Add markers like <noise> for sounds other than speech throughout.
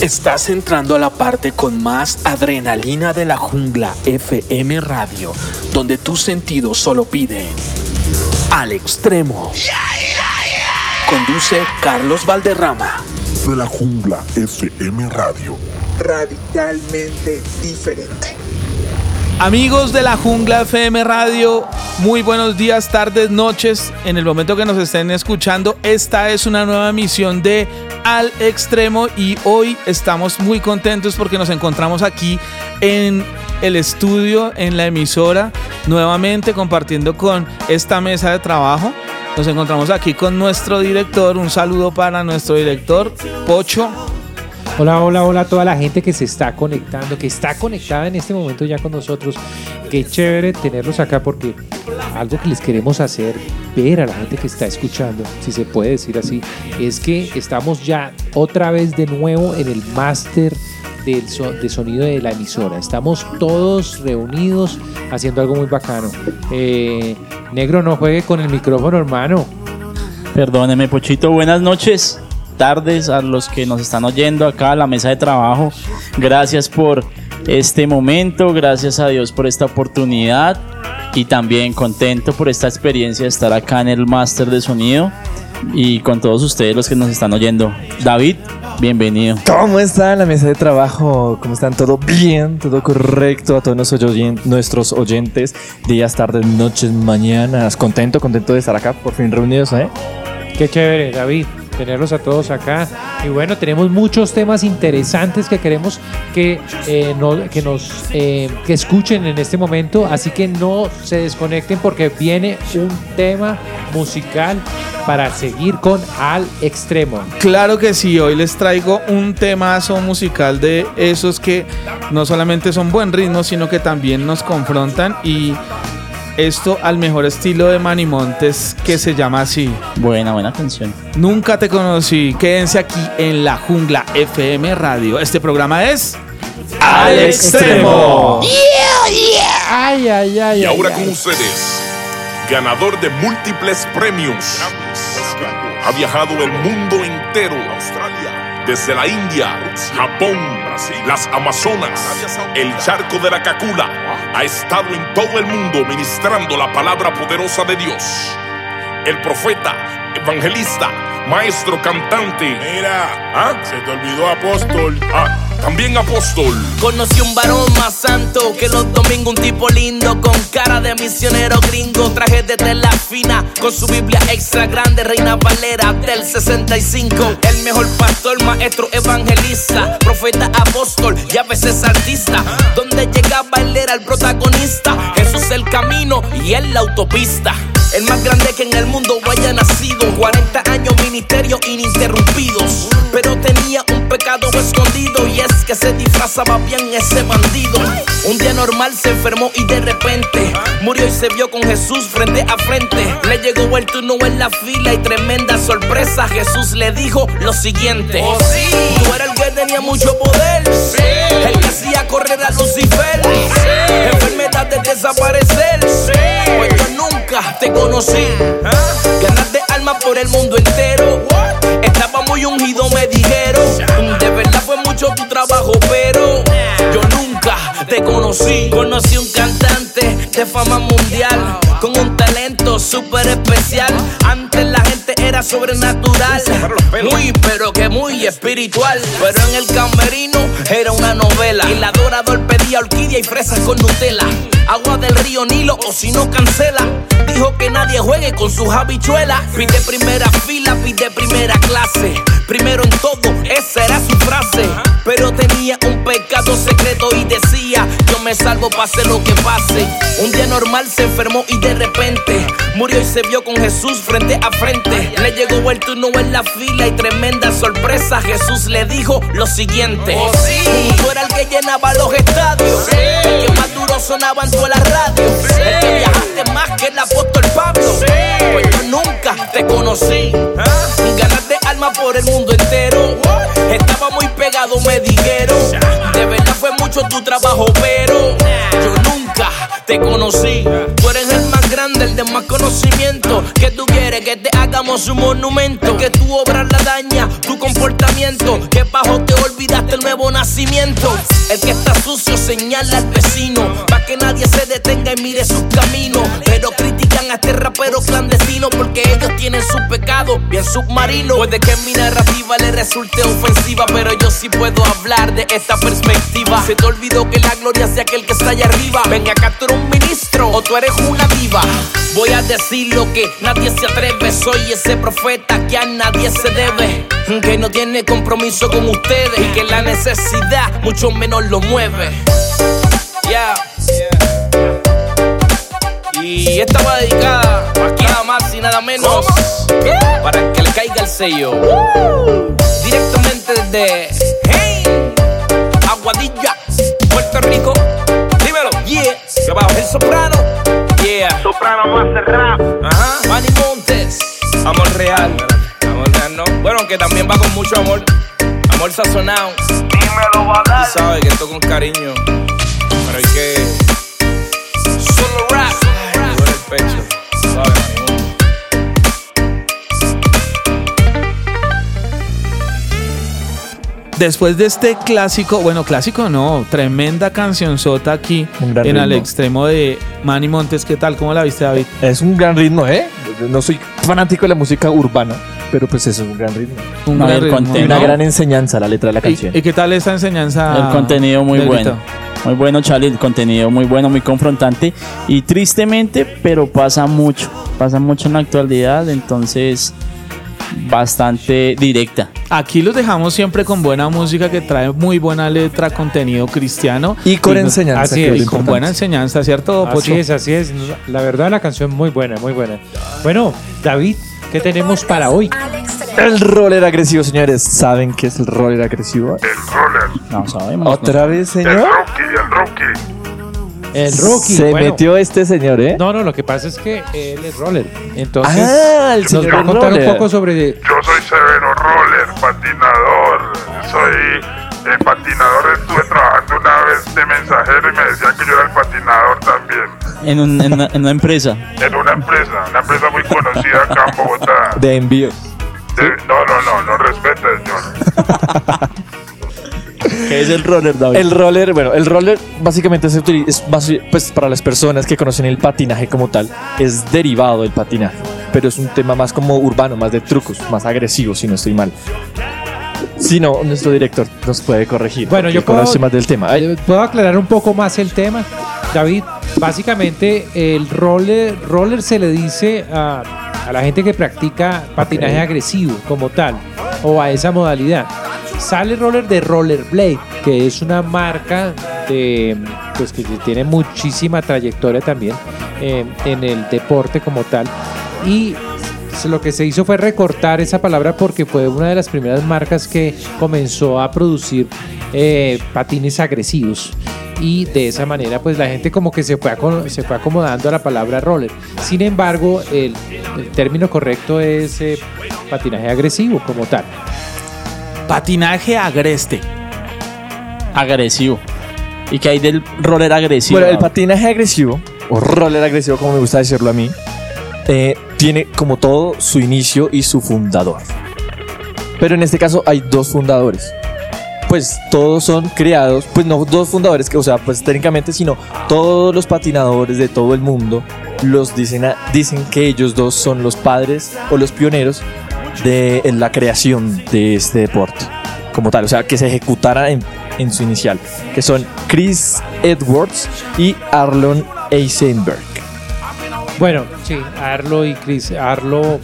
Estás entrando a la parte con más adrenalina de la jungla FM Radio, donde tus sentidos solo piden al extremo. Conduce Carlos Valderrama. De la jungla FM Radio. Radicalmente diferente. Amigos de la Jungla FM Radio, muy buenos días, tardes, noches. En el momento que nos estén escuchando, esta es una nueva emisión de Al Extremo y hoy estamos muy contentos porque nos encontramos aquí en el estudio, en la emisora, nuevamente compartiendo con esta mesa de trabajo. Nos encontramos aquí con nuestro director. Un saludo para nuestro director, Pocho. Hola, hola, hola a toda la gente que se está conectando, que está conectada en este momento ya con nosotros. Qué chévere tenerlos acá porque algo que les queremos hacer ver a la gente que está escuchando, si se puede decir así, es que estamos ya otra vez de nuevo en el máster del so- de sonido de la emisora. Estamos todos reunidos haciendo algo muy bacano. Eh, negro, no juegue con el micrófono, hermano. Perdóneme, Pochito. Buenas noches, tardes a los que nos están oyendo acá a la mesa de trabajo. Gracias por este momento, gracias a Dios por esta oportunidad y también contento por esta experiencia de estar acá en el máster de sonido y con todos ustedes los que nos están oyendo. David, bienvenido. ¿Cómo está la mesa de trabajo? ¿Cómo están? ¿Todo bien? ¿Todo correcto? A todos nuestros oyen- nuestros oyentes, días, tardes, noches, mañanas. Contento, contento de estar acá, por fin reunidos, ¿eh? Qué chévere, David, tenerlos a todos acá. Y bueno, tenemos muchos temas interesantes que queremos que, eh, no- que nos eh, escuchen en este momento. Así que no se desconecten porque viene un tema musical para seguir con Al Extremo. Claro que sí, hoy les traigo un temazo musical de esos que no solamente son buen ritmo, sino que también nos confrontan y esto al mejor estilo de Manimontes que se llama así. Buena, buena canción. Nunca te conocí. Quédense aquí en la Jungla FM Radio. Este programa es Al Extremo. Ay, ay, ay. Y ahora ay, con ay. ustedes, ganador de múltiples premios. Ha viajado el mundo entero. Desde la India, Japón, las Amazonas, el charco de la Cacula. Ha estado en todo el mundo ministrando la palabra poderosa de Dios. El profeta, evangelista, maestro cantante. Mira, ¿Ah? se te olvidó apóstol. Ah, también apóstol. Conocí un varón más santo que los domingos, un tipo lindo con cara de misionero gringo, traje de tela fina, con su Biblia extra grande, Reina Valera del 65. El mejor pastor, maestro, evangelista, profeta, apóstol y a veces artista. Donde llegaba él era el protagonista, Jesús el camino y él la autopista. El más grande que en el mundo haya nacido. 40 años ministerio ininterrumpidos. Pero tenía un pecado escondido. Y es que se disfrazaba bien ese bandido. Un día normal se enfermó y de repente murió y se vio con Jesús frente a frente. Le llegó el turno en la fila y tremenda sorpresa. Jesús le dijo lo siguiente: Tú eras el que tenía mucho poder. El que hacía correr a Lucifer. Enfermedades desaparecer. Pues yo nunca te conocí. Ganaste alma por el mundo entero. Estaba muy ungido, me dijeron. De verdad fue mucho tu trabajo, pero yo nunca te conocí. Conocí un cantante de fama mundial. Con un talento súper especial. Sobrenatural. Muy, pero que muy espiritual. Pero en el camerino era una novela. El adorador pedía orquídea y fresas con Nutella. Agua del río Nilo o si no cancela. Dijo que nadie juegue con sus habichuelas. Pide primera fila, pide primera clase. Primero en todo, esa era su frase. Pero tenía un pecado secreto y decía: Yo me salvo pase lo que pase. Un día normal se enfermó y de repente murió y se vio con Jesús frente a frente. Le llegó el turno en la fila y tremenda sorpresa. Jesús le dijo lo siguiente: Tú eras el que llenaba los estadios. El que más duro sonaba en toda la radio. El que viajaste más que el apóstol Pablo. Pues yo nunca te conocí. Ganaste alma por el mundo entero. Estaba muy pegado, me dijeron. De verdad fue mucho tu trabajo, pero yo nunca te conocí. Tú eres el más grande, el de más conocimiento. Tú quieres quiere que te hagamos un monumento. Que tu obra la daña, tu comportamiento. Que bajo te olvidaste el nuevo nacimiento. El que está sucio señala al vecino. Pa' que nadie se detenga y mire sus caminos. Pero critican a este rapero clandestino porque ellos tienen su pecado bien submarino. Puede que mi narrativa le resulte ofensiva, pero yo sí puedo hablar de esta perspectiva. Se te olvidó que la gloria sea aquel que está allá arriba. Ven acá, tú eres un ministro o tú eres una diva. Voy a decir lo que nadie se atreve. Soy ese profeta que a nadie se debe. Que no tiene compromiso con ustedes y que la necesidad mucho menos lo mueve. Yeah. Y esta va dedicada aquí nada más y nada menos para que le caiga el sello. Directamente desde Hey, Aguadilla, Puerto Rico. Dímelo, yeah. Que abajo el soprano, yeah. Soprano más rap. Ajá. Manny Montes, amor real. Amor real, no. Bueno, que también va con mucho amor. Amor sazonado. Dímelo, va Tú sabes que esto con cariño. Pero hay que. Solo rap. Duele el pecho. Suave, Después de este clásico, bueno, clásico no, tremenda cancionzota aquí Un gran en ritmo. extremo de Manny Montes. ¿Qué tal? ¿Cómo la viste, David? Es un gran ritmo, ¿eh? No soy fanático de la música urbana, pero pues eso es un gran ritmo. Un No, gran el ritmo, contenido. Y una gran enseñanza la letra de la canción. ¿Y, y qué tal esta enseñanza? El contenido muy bueno. Muy bueno, Charlie. El contenido muy bueno, muy confrontante. Y tristemente, pero pasa mucho. Pasa mucho en la actualidad. Entonces, bastante directa. Aquí los dejamos siempre con buena música que trae muy buena letra, contenido cristiano. Y con no- enseñanza. así es, y con buena enseñanza, ¿cierto, Así Pocho? es, así es. La verdad, la canción muy buena, muy buena. Bueno, David, ¿qué tenemos para hoy? El roller agresivo, señores. ¿Saben qué es el roller agresivo? No sabemos. ¿no? ¿Otra vez, señor? El Rookie. Se bueno. metió este señor, ¿eh? No, no, lo que pasa es que él es roller. Entonces, Ah, el nos señor va a contar roller. un poco sobre. Yo soy severo roller, patinador. Soy eh, patinador. Estuve trabajando una vez de mensajero y me decían que yo era el patinador también. En, un- en una, en una empresa. En una empresa, una empresa muy conocida acá en Bogotá. De envío. De- no, no, no, no respeta, señor. <laughs> ¿Qué es el roller, David? El roller, bueno, el roller básicamente se utiliza, es pues para las personas que conocen el patinaje como tal, es derivado del patinaje, pero es un tema más como urbano, más de trucos, más agresivo, si no estoy mal. Si no, nuestro director nos puede corregir. Bueno, yo puedo- conoce más del tema. Ay, Eh, ¿Puedo aclarar un poco más el tema? David, básicamente el roller, roller se le dice a, a la gente que practica patinaje Ok. agresivo como tal, o a esa modalidad. Sale roller de Rollerblade, que es una marca de, pues, que tiene muchísima trayectoria también eh, en el deporte como tal. Y lo que se hizo fue recortar esa palabra porque fue una de las primeras marcas que comenzó a producir eh, patines agresivos y de esa manera pues la gente como que se fue, acomodando a la palabra roller. Sin embargo, el, el término correcto es eh, patinaje agresivo como tal. Patinaje agreste. Agresivo. ¿Y qué hay del roller agresivo? Bueno, el patinaje agresivo, o roller agresivo como me gusta decirlo a mí, eh, tiene como todo su inicio y su fundador. Pero en este caso hay dos fundadores. Pues todos son creados, pues no dos fundadores, que, o sea, pues técnicamente, sino todos los patinadores de todo el mundo los dicen, a- dicen que ellos dos son los padres o los pioneros de en la creación de este deporte como tal, o sea, que se ejecutara en, en su inicial, que son Chris Edwards y Arlon Eisenberg. Bueno, sí, Arlo y Chris. Arlo,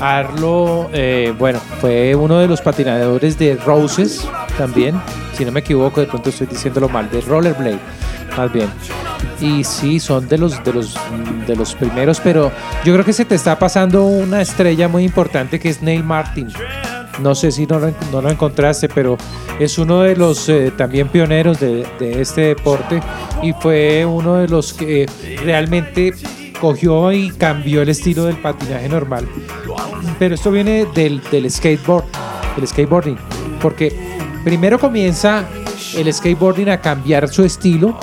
Arlo, eh, bueno, fue uno de los patinadores de Roses también. Si no me equivoco, de pronto estoy diciéndolo mal, de Rollerblade, más bien. Y sí, son de los, de los, de los primeros, pero yo creo que se te está pasando una estrella muy importante que es Neil Martin. No sé si no lo, no lo encontraste, pero es uno de los eh, también pioneros de, de este deporte y fue uno de los que realmente cogió y cambió el estilo del patinaje normal. Pero esto viene del, del skateboard, del skateboarding, porque primero comienza el skateboarding a cambiar su estilo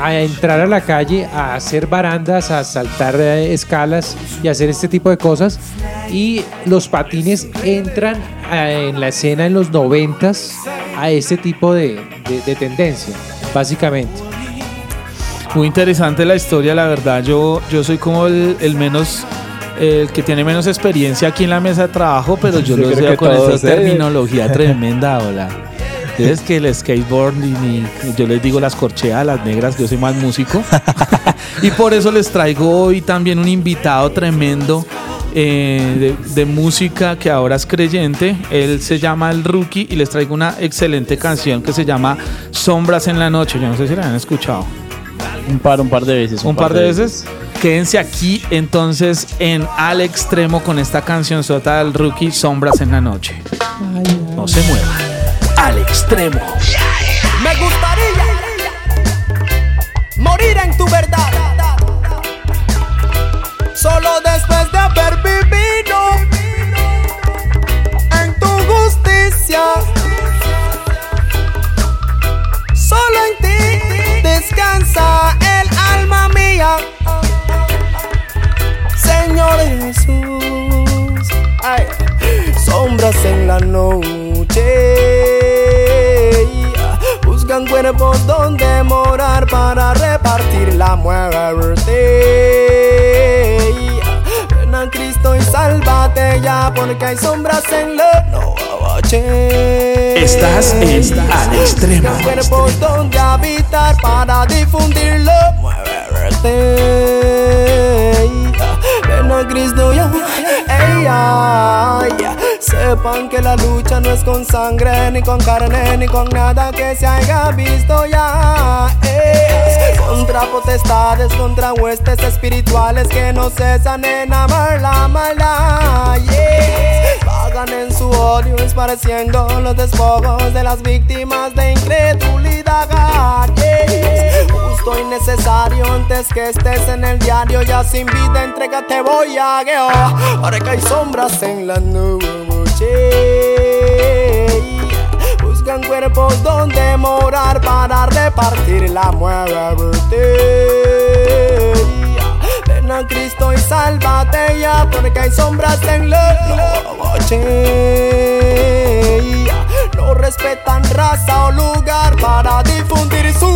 a entrar a la calle, a hacer barandas, a saltar eh, escalas y hacer este tipo de cosas. Y los patines entran eh, en la escena en los noventas a este tipo de, de- de tendencia, básicamente. Muy interesante la historia, la verdad. Yo, yo soy como el, el menos, el que tiene menos experiencia aquí en la mesa de trabajo, pero <laughs> yo Yo lo veo con esa terminología <laughs> tremenda, hola. Es que el skateboard, y ni- yo les digo las corcheas, las negras, yo soy más músico. <laughs> y por eso les traigo hoy también un invitado tremendo eh, de, de música que ahora es creyente. Él se llama El Rookie y les traigo una excelente canción que se llama Sombras en la Noche. Yo no sé si la han escuchado. Un par, un par de veces. Un par de veces. Quédense aquí entonces en Al Extremo con esta canción sota del Rookie Sombras en la Noche. No se muevan. Al Extremo. Me gustaría morir en tu verdad. Solo después de haber vivido en tu justicia. Solo en ti descansa el alma mía. Señor Jesús, ay, sombras en la noche. Buscan cuerpos donde morar para repartir la muerte. Ven a Cristo y sálvate ya, porque hay sombras en la noche. Estás en Al Extremo. Buscan cuerpos donde habitar para difundir la muerte. Ven a Cristo ya. Ey, ay, Sepan que la lucha no es con sangre, ni con carne, ni con nada que se haya visto ya. Contra potestades, contra huestes espirituales que no cesan en amar la maldad. Pagan en su odio, esparciendo los despojos de las víctimas de incredulidad. Justo y necesario antes que estés en el diario, ya sin vida, entrégate, voy a gueo. Ahora que hay sombras en la noche. Buscan cuerpos donde morar para repartir la muerte. Ven a Cristo y sálvate ya, porque hay sombras en la noche. No respetan raza o lugar para difundir su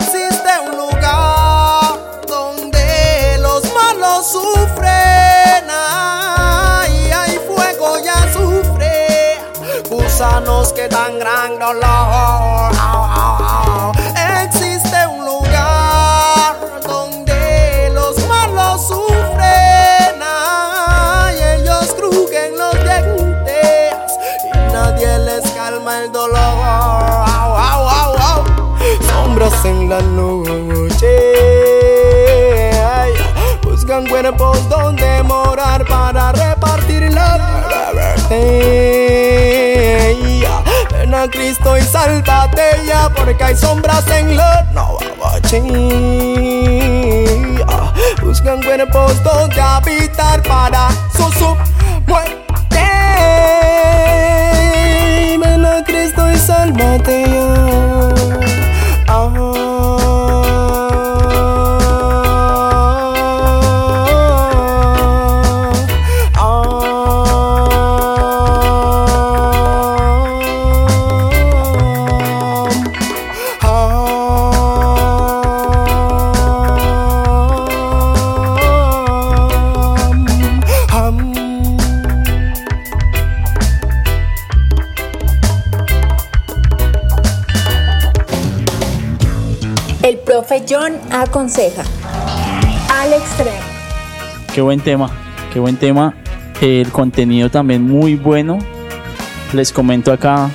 Existe un lugar donde los malos sufren. Ay, hay fuego y azufre. Gusanos que dan gran dolor. En la noche. Ay, buscan cuerpos donde morar para repartir la muerte. Ven a Cristo y sálvate ya, porque hay sombras en la noche. Buscan cuerpos donde habitar para su, su muerte. Ven a Cristo y sálvate ya. El profe John aconseja. Al extremo. Qué buen tema, qué buen tema. El contenido también muy bueno. Les comento acá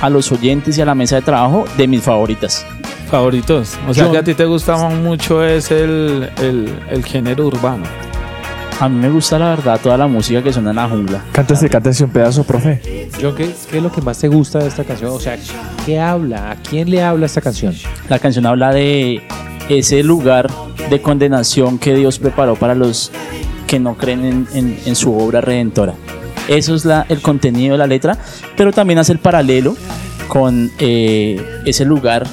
a los oyentes y a la mesa de trabajo de mis favoritas. Favoritos. O sea John. que a ti te gusta mucho es el, el, el género urbano. A mí me gusta la verdad toda la música que suena en la jungla. Cántese, cántese un pedazo, profe. John, ¿qué, qué es lo que más te gusta de esta canción? O sea, ¿qué habla? ¿A quién le habla esta canción? La canción habla de ese lugar de condenación que Dios preparó para los que no creen en, en- en su obra redentora. Eso es la, el contenido de la letra, pero también hace el paralelo con eh, ese lugar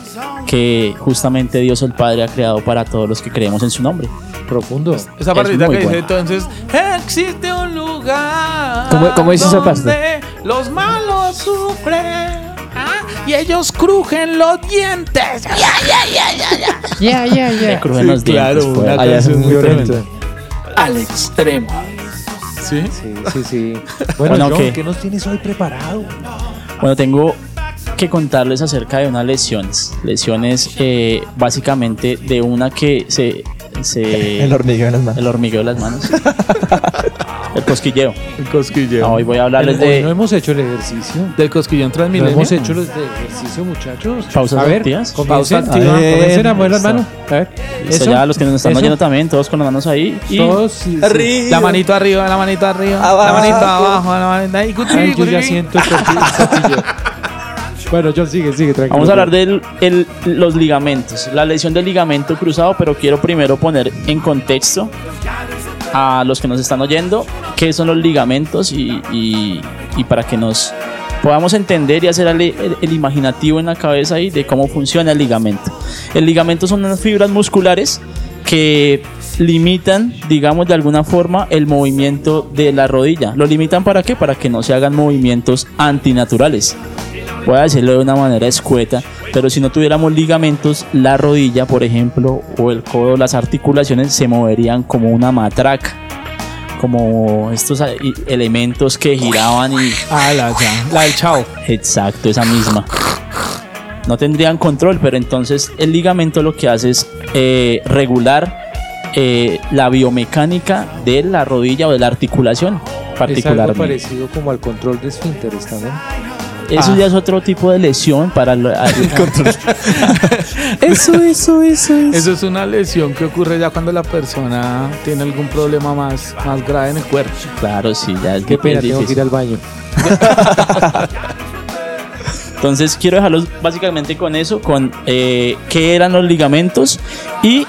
que justamente Dios el Padre ha creado para todos los que creemos en su nombre. Profundo. Esa Es partita que dice buena. entonces, existe un lugar ¿Cómo- cómo dice esa parte? los malos sufren ah, y ellos crujen los dientes. Ya, ya, ya, ya, ya. Ya, ya, ya. crujen Sí, los claro, dientes, pues. una Allá es canción muy. Violento. Al extremo. ¿Sí? Sí, sí, sí. Bueno, Bueno, John, ¿qué? ¿qué nos tienes hoy preparado? Bueno, tengo que contarles acerca de unas lesiones. Lesiones eh, básicamente de una que se... se <laughs> El hormigueo en las manos. el hormigueo de las manos. <laughs> el cosquilleo. El cosquilleo. No, hoy voy a hablarles Hoy no de hemos hecho el ejercicio. Del cosquillón No Transmilenio. hemos hecho los de ejercicio, muchachos. Pausas a ver, activas. comiencen, Pausa activa. a ver, comiencen a mover las manos. A ver, eso, ya los que nos están eso. oyendo también, todos con las manos ahí. Y Todos. sí, sí. La manito arriba, la manito arriba, la Abajo. manito abajo, la manito ahí. Ay, yo ya siento el el tortillo. <laughs> Bueno, John, sigue, sigue, tranquilo. Vamos a hablar de los ligamentos, la lesión del ligamento cruzado, pero quiero primero poner en contexto a los que nos están oyendo qué son los ligamentos y, y- y para que nos podamos entender y hacer el, el- el imaginativo en la cabeza ahí de cómo funciona el ligamento. El ligamento son unas fibras musculares que limitan, digamos de alguna forma, el movimiento de la rodilla. ¿Lo limitan para qué? Para que no se hagan movimientos antinaturales. Voy a decirlo de una manera escueta, pero si no tuviéramos ligamentos, la rodilla, por ejemplo, o el codo, las articulaciones se moverían como una matraca, como estos i- elementos que giraban y... Ah, la, ya, la del chao. Exacto, esa misma. No tendrían control, pero entonces el ligamento lo que hace es eh, regular eh, la biomecánica de la rodilla o de la articulación, Es algo particularmente. parecido como al control de esfínteres también. Eso Ah. ya es otro tipo de lesión para lo- a- <laughs> Eso, eso, eso, Eso es una lesión que ocurre ya cuando la persona tiene algún problema más, más grave en el cuerpo. Claro, sí, ya es Qué pena, tengo que ir al baño. <laughs> Entonces quiero dejarlos básicamente con eso, con eh, qué eran los ligamentos y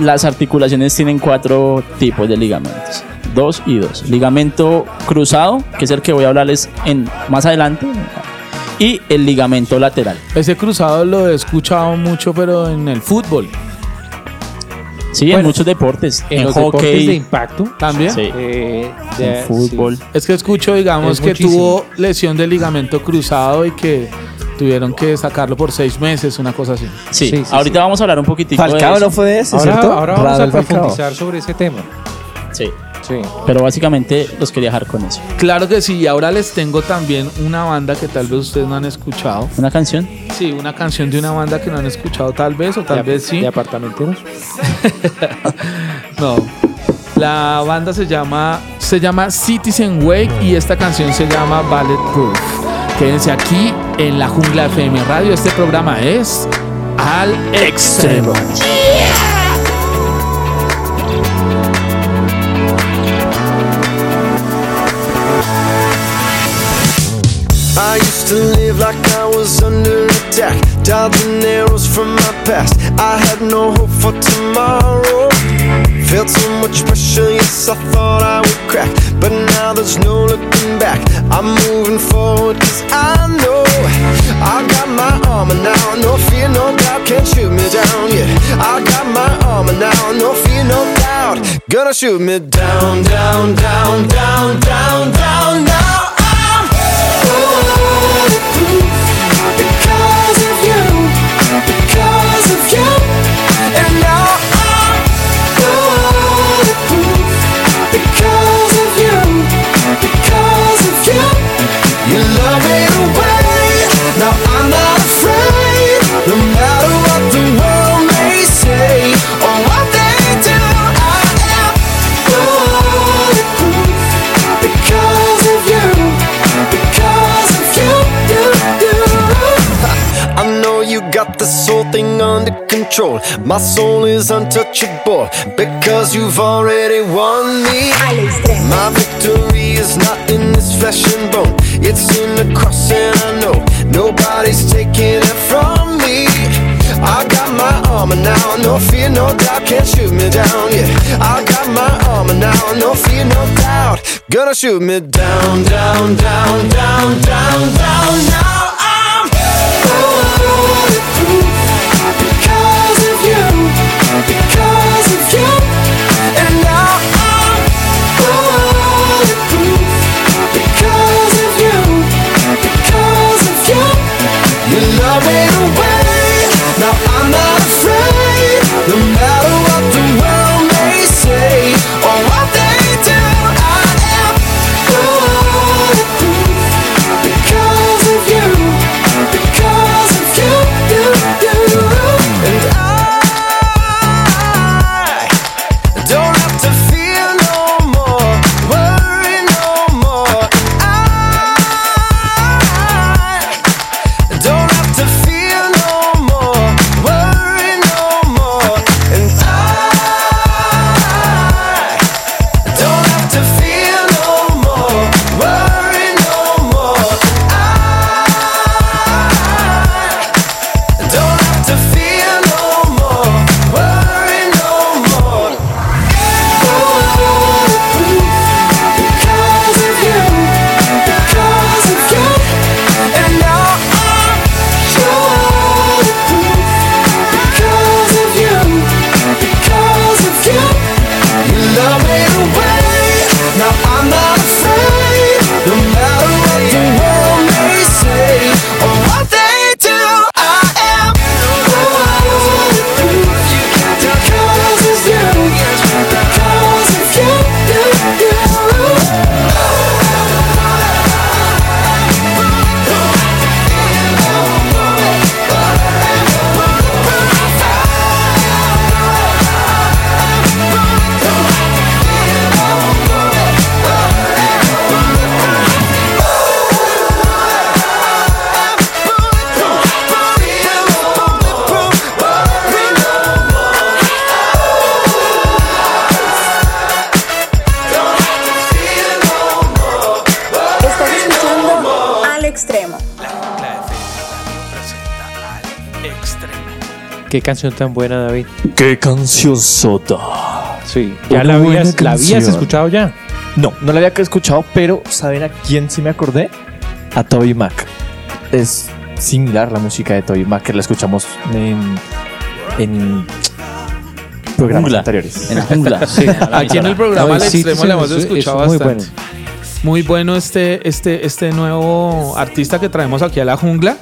las articulaciones tienen cuatro tipos de ligamentos, dos y dos. Ligamento cruzado, que es el que voy a hablarles en más adelante, y el ligamento lateral. Ese cruzado lo he escuchado mucho, pero en el fútbol. Sí, en muchos deportes, En, en, los deportes de hockey, impacto, ¿También? sí, eh, de- en fútbol. sí. Es que escucho, digamos, Es que muchísimo. tuvo lesión del ligamento cruzado y que tuvieron que sacarlo por seis meses, una cosa así. Sí, ahorita sí. vamos a hablar un poquitico Falcao de no fue ese, Ahora, ¿cierto? ahora vamos a Falcao. profundizar sobre ese tema. Sí, Sí. pero básicamente los quería dejar con eso. Claro que sí, y ahora les tengo también una banda que tal vez ustedes no han escuchado. Una canción. Sí, una canción de una banda que no han escuchado tal vez o tal De- vez sí. De apartamenteros. <laughs> No. La banda se llama se llama Citizen Wake y esta canción se llama Bulletproof. Quédense aquí en la Jungla FM Radio. Este programa es Al Extremo. To live like I was under attack, dodging arrows from my past. I had no hope for tomorrow. Felt so much pressure, yes, I thought I would crack. But now there's no looking back. I'm moving forward, cause I know I got my armor now. No fear, no doubt, can't shoot me down. Yeah, I got my armor now. No fear, no doubt, gonna shoot me down, down, down, down, down, down. Under control. My soul is untouchable because you've already won me. My victory is not in this flesh and bone. It's in the cross, and I know nobody's taking it from me. I got my armor now, no fear, no doubt, can't shoot me down. Yeah, I got my armor now, no fear, no doubt, gonna shoot me down, down, down, down, down, down. Now Qué canción tan buena, David. Qué canción sota. Sí, ya la habías, la habías canción. escuchado ya. No, no la había escuchado, pero ¿saben a quién sí me acordé? A Toby Mac. Es similar la música de Toby Mac, que la escuchamos en, en programas Jungla. anteriores. En la jungla. <laughs> Sí, <laughs> aquí en el programa al extremo sí, la hemos es escuchado muy bastante. bueno. Muy bueno este, este, este nuevo artista que traemos aquí a la jungla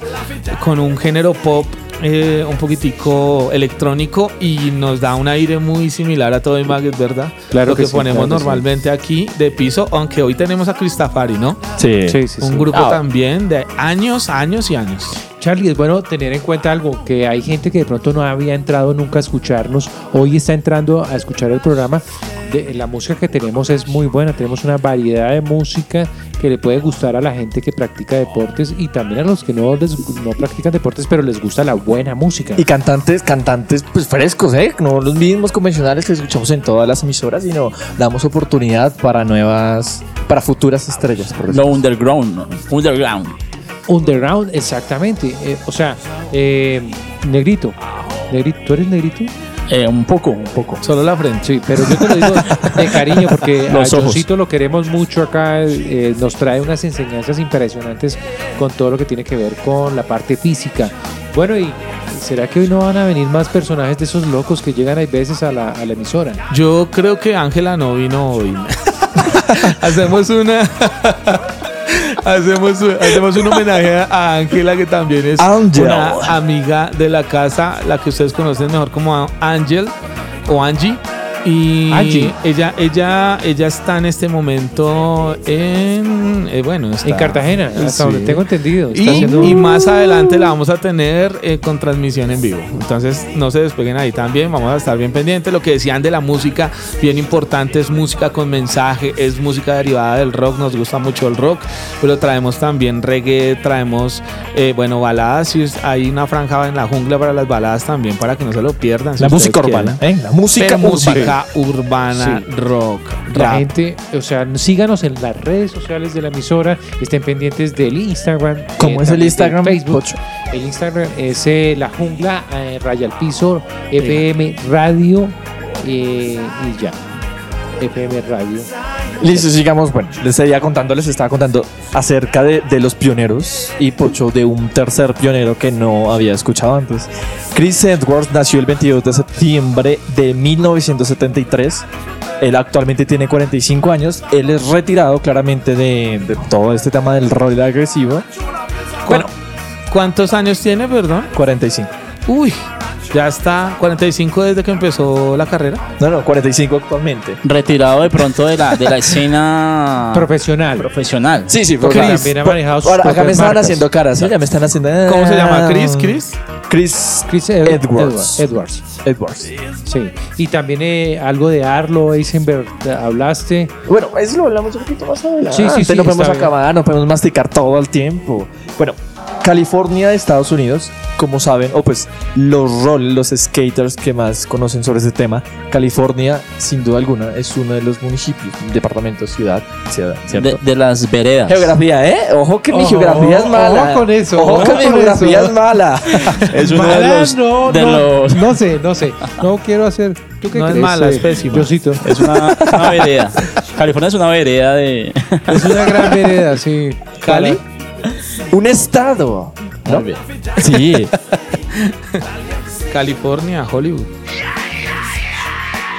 con un género pop eh, un poquitico electrónico y nos da un aire muy similar a todo Maggot, ¿verdad? Claro Lo que que, sí, ponemos claro que sí. normalmente aquí de piso, aunque hoy tenemos a Cristafari, ¿no? Sí. Sí, sí, Un sí. grupo Ah. también de años, años y años. Charlie, es bueno tener en cuenta algo, que hay gente que de pronto no había entrado nunca a escucharnos, hoy está entrando a escuchar el programa. De, la música que tenemos es muy buena, tenemos una variedad de música que le puede gustar a la gente que practica deportes y también a los que no, les- no practican deportes, pero les gusta la buena música. Y cantantes, cantantes pues frescos, ¿eh? No los mismos convencionales que escuchamos en todas las emisoras, sino damos oportunidad para nuevas, para futuras estrellas. Por Lo underground, ¿no? Underground. Underground, exactamente. Eh, o sea, eh, negrito. Negrito, ¿tú eres negrito? Eh, un poco, un poco. Solo la frente. Sí, pero yo te lo digo de cariño porque <laughs> a Los ojos. Johncito lo queremos mucho acá, eh, nos trae unas enseñanzas impresionantes con todo lo que tiene que ver con la parte física. Bueno, y ¿será que hoy no van a venir más personajes de esos locos que llegan a veces a la, a la emisora? Yo creo que Ángela no vino hoy. <laughs> hacemos una. <laughs> hacemos, hacemos un homenaje a Ángela, que también es una amiga de la casa, la que ustedes conocen mejor como Ángel o Angie. Y Angie. ella, ella, ella está en este momento en eh, bueno, está- En Cartagena, hasta Sí. donde tengo entendido. Está Y, haciendo- y más adelante la vamos a tener eh, con transmisión en vivo. Entonces no se despeguen ahí también. Vamos a estar bien pendientes. Lo que decían de la música, bien importante, es música con mensaje, es música derivada del rock. Nos gusta mucho el rock, pero traemos también reggae, traemos, eh, bueno, baladas. Y hay una franja en la jungla para las baladas también, para que no se lo pierdan. si La música urbana. La música urbana. Música urbana, Sí. rock, La rap. gente, o sea, síganos en las redes sociales de la emisora, estén pendientes del Instagram. eh, ¿Cómo es el Instagram, Facebook. Pocho? El Instagram es eh, La Jungla, eh, Raya al Piso, FM Radio eh, y ya. FM Radio. Listo, sigamos. Bueno, les seguía contando, les estaba contando acerca de, de los pioneros y Pocho de un tercer pionero que no había escuchado antes. Chris Edwards nació el 22 de septiembre de 1973. Él actualmente tiene 45 años. Él es retirado claramente de, de todo este tema del rol agresivo. Bueno, ¿Cuántos años tiene, perdón? 45. Uy, ya está 45 desde que empezó la carrera. No, no, 45 actualmente. Retirado de pronto de la, de la escena <laughs> Profesional. profesional. Sí, sí, Porque porque también ha manejado sus Ahora, acá me estaban marcas. haciendo caras, ¿eh? Ya me están haciendo. ¿Cómo se llama? ¿Chris? ¿Chris? Chris, Chris Ed- Edwards. Edwards. Edwards. Sí. Y también eh, algo de Arlo Eisenberg hablaste. Bueno, eso lo hablamos un poquito más adelante. Sí, sí, sí, No podemos bien. acabar, no podemos masticar todo el tiempo. Bueno, California de Estados Unidos, como saben, o pues los roles, los skaters que más conocen sobre ese tema, California, sin duda alguna, es uno de los municipios, departamento, ciudad, ciudad, ¿cierto? De, de las veredas. Geografía, ¿eh? Ojo que mi Ojo, geografía es mala. ojo con eso, Ojo, ojo que mi geografía eso. es mala. <laughs> Es uno de Mala, los. no, de no, los- no sé, no sé. No quiero hacer. ¿Tú qué No es mala, es pésima. Es una, una vereda. California es una vereda de. Es una gran vereda, sí. ¿Cali? Un estado. ¿no? Muy bien. Sí. <laughs> California, Hollywood.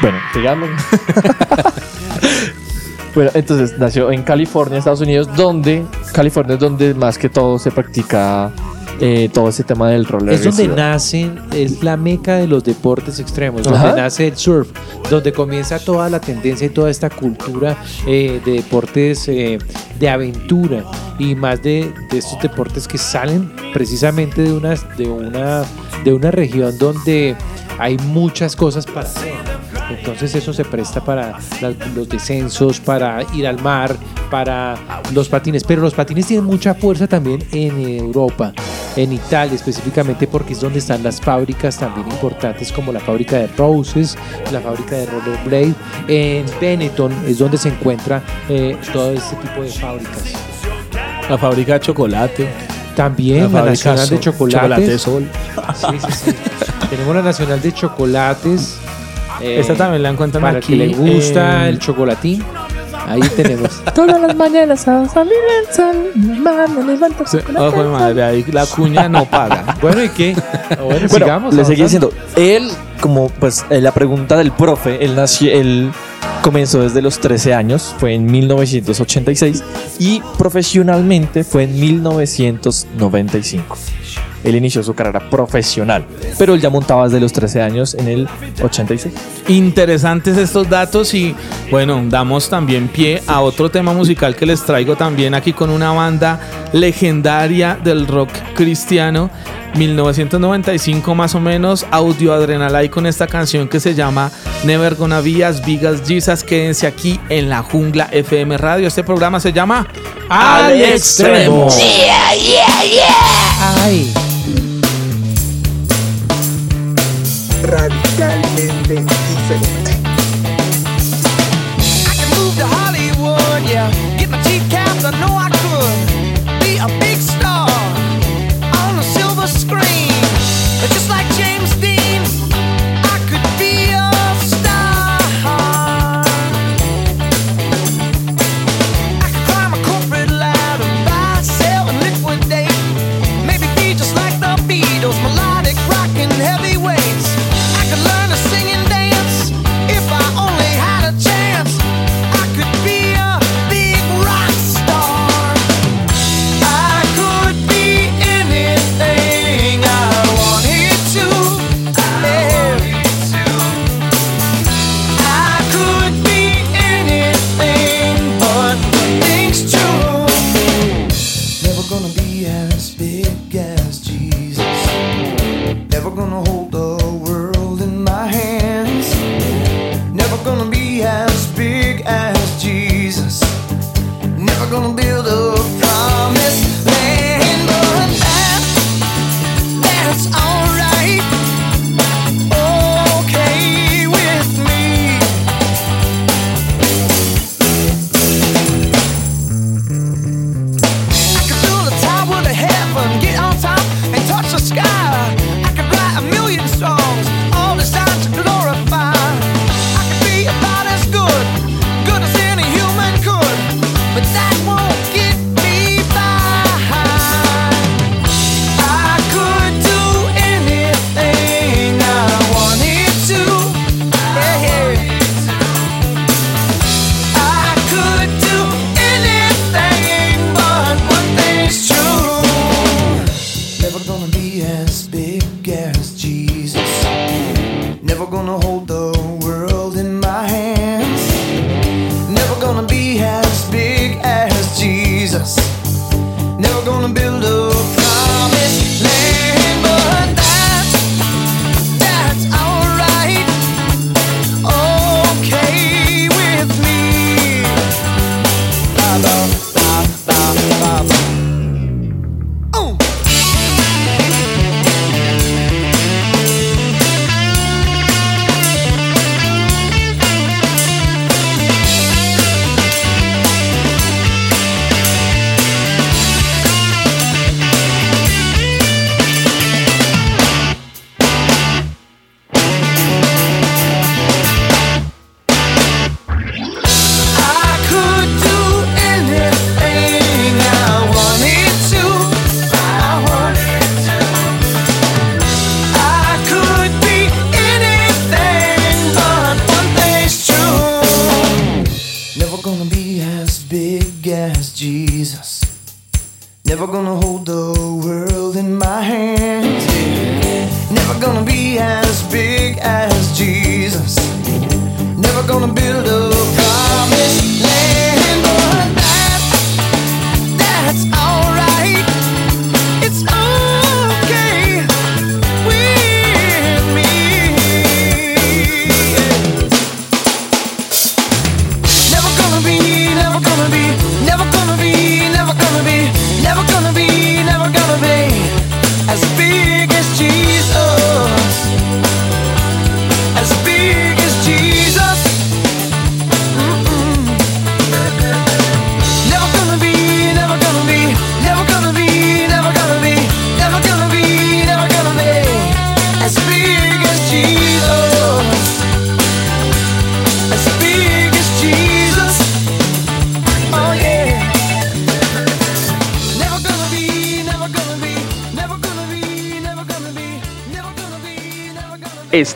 Bueno, digamos. <laughs> bueno, entonces nació en California, Estados Unidos, donde California es donde más que todo se practica eh, todo ese tema del roller. Es donde nacen, es la meca de los deportes extremos, Ajá. donde nace el surf, donde comienza toda la tendencia y toda esta cultura eh, de deportes eh, de aventura y más de, estos deportes que salen precisamente de una, de, una, de una región donde hay muchas cosas para hacer. Entonces eso se presta para los descensos, para ir al mar, para los patines. Pero los patines tienen mucha fuerza también en Europa, en Italia específicamente porque es donde están las fábricas también importantes como la fábrica de Roses, la fábrica de Rollerblade. En Benetton es donde se encuentra eh, todo este tipo de fábricas. La fábrica de chocolate. También la, fábrica Nacional de Chocolates. Chocolate Sol. Sí, sí, sí. Tenemos la Nacional de Chocolates. eh, Esta también la encuentran Para aquí. que le gusta el chocolatín. Ahí tenemos. <laughs> Todas las mañanas a salir el sol, mi mano levanta Sí, Ojo de madre, ahí la cuña no paga. <laughs> Bueno, ¿y qué? Bueno, Bueno, sigamos. le seguía avanzando. diciendo, él, como pues eh, la pregunta del profe, él nació, él comenzó desde los 13 años, fue en 1986 y profesionalmente fue en 1995. Él inició su carrera profesional, pero él ya montaba desde los 13 años en el 86. Interesantes estos datos y bueno, damos también pie a otro tema musical que les traigo también aquí con una banda legendaria del rock cristiano. 1995 más o menos, Audio Adrenalai con esta canción que se llama Never Gonna Be As Big As Jesus. Quédense aquí en la Jungla FM Radio. Este programa se llama Al extremo. Ay. Radicalmente diferente.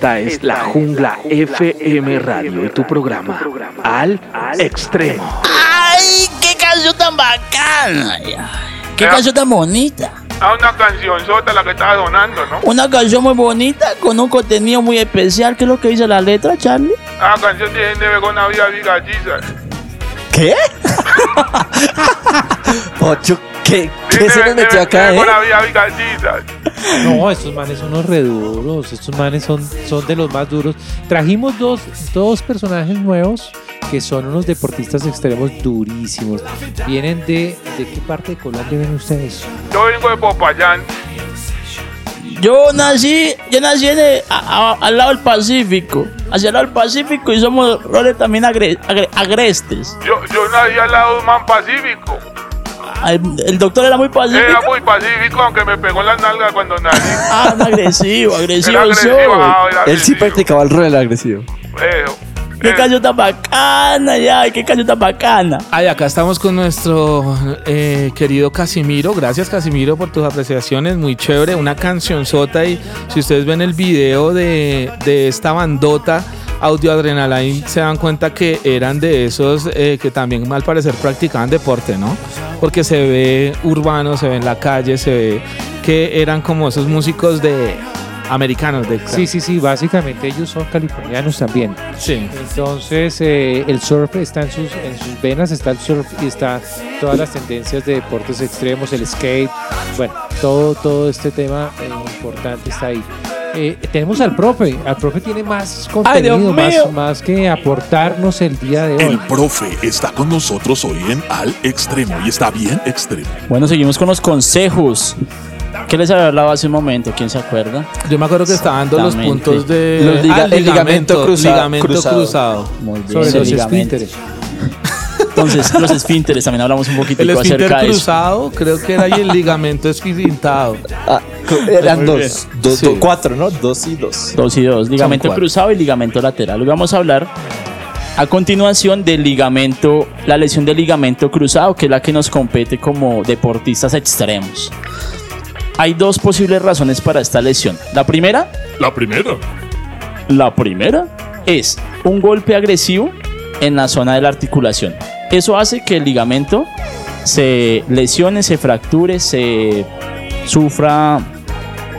Esta es la Jungla FM Radio y tu programa Al Extremo. ¡Ay, qué canción tan bacana! ¡Qué canción tan bonita! Ah, una canción sota la que estaba sonando, ¿no? Una canción muy bonita con un contenido muy especial. ¿Qué es lo que dice la letra, Charlie? Ah, canción de Never Gonna Be a Big as Jesus. ¿Qué? <laughs> Ocho, ¿qué, Sí, qué se Never- nos metió acá, eh? No, estos manes son unos reduros, estos manes son, son de los más duros. Trajimos dos, dos personajes nuevos que son unos deportistas extremos durísimos. Vienen de... ¿De qué parte de Colombia vienen ustedes? Yo vengo de Popayán. Yo nací, yo nací en el- a- a- al lado del Pacífico, hacia el lado del Pacífico y somos roles también agre- agre- agrestes. Yo, yo nací al lado de un man pacífico. El, el doctor era muy pacífico. Era muy pacífico, aunque me pegó en las nalgas cuando nací. Ah, agresivo, agresivo. Era agresivo, soy. ah, era Él sí practicaba el rol agresivo. Eso. Qué canción tan bacana, ya, qué canción tan bacana. Ay, acá estamos con nuestro eh, querido Casimiro. Gracias, Casimiro, por tus apreciaciones. Muy chévere. Una canción sota. Y si ustedes ven el video de, de esta bandota, Audio Adrenaline, se dan cuenta que eran de esos eh, que también, al parecer, practicaban deporte, ¿no? Porque se ve urbano, se ve en la calle, se ve que eran como esos músicos de americanos. De, Sí, sí, sí, básicamente ellos son californianos también. Sí. Entonces, eh, el surf está en sus, en sus venas, está el surf y está todas las tendencias de deportes extremos, el skate, bueno, todo, todo este tema eh, importante está ahí. Eh, tenemos al profe, al profe tiene más Ay, contenido, más, que aportarnos el día de hoy. El profe está con nosotros hoy en Al Extremo y está bien extremo. Bueno, seguimos con los consejos. ¿Qué les había hablado hace un momento? ¿Quién se acuerda? Yo me acuerdo que estaban dando los puntos de. Los liga- Ah, el ligamento cruzado- ligamento cruzado. cruzado. Muy bien. Sobre los ligamento. esfínteres. Entonces, los esfínteres también hablamos un poquito El esfínter acerca de eso. cruzado, creo que era y el ligamento esfintado. Ah, eran dos, dos, Sí. dos, cuatro, ¿no? Dos y dos. Dos y dos, ligamento cruzado y ligamento lateral. Hoy vamos a hablar a continuación del ligamento, la lesión del ligamento cruzado, que es la que nos compete como deportistas extremos. Hay dos posibles razones para esta lesión. La primera, La primera. la primera es un golpe agresivo en la zona de la articulación. Eso hace que el ligamento se lesione, se fracture, se sufra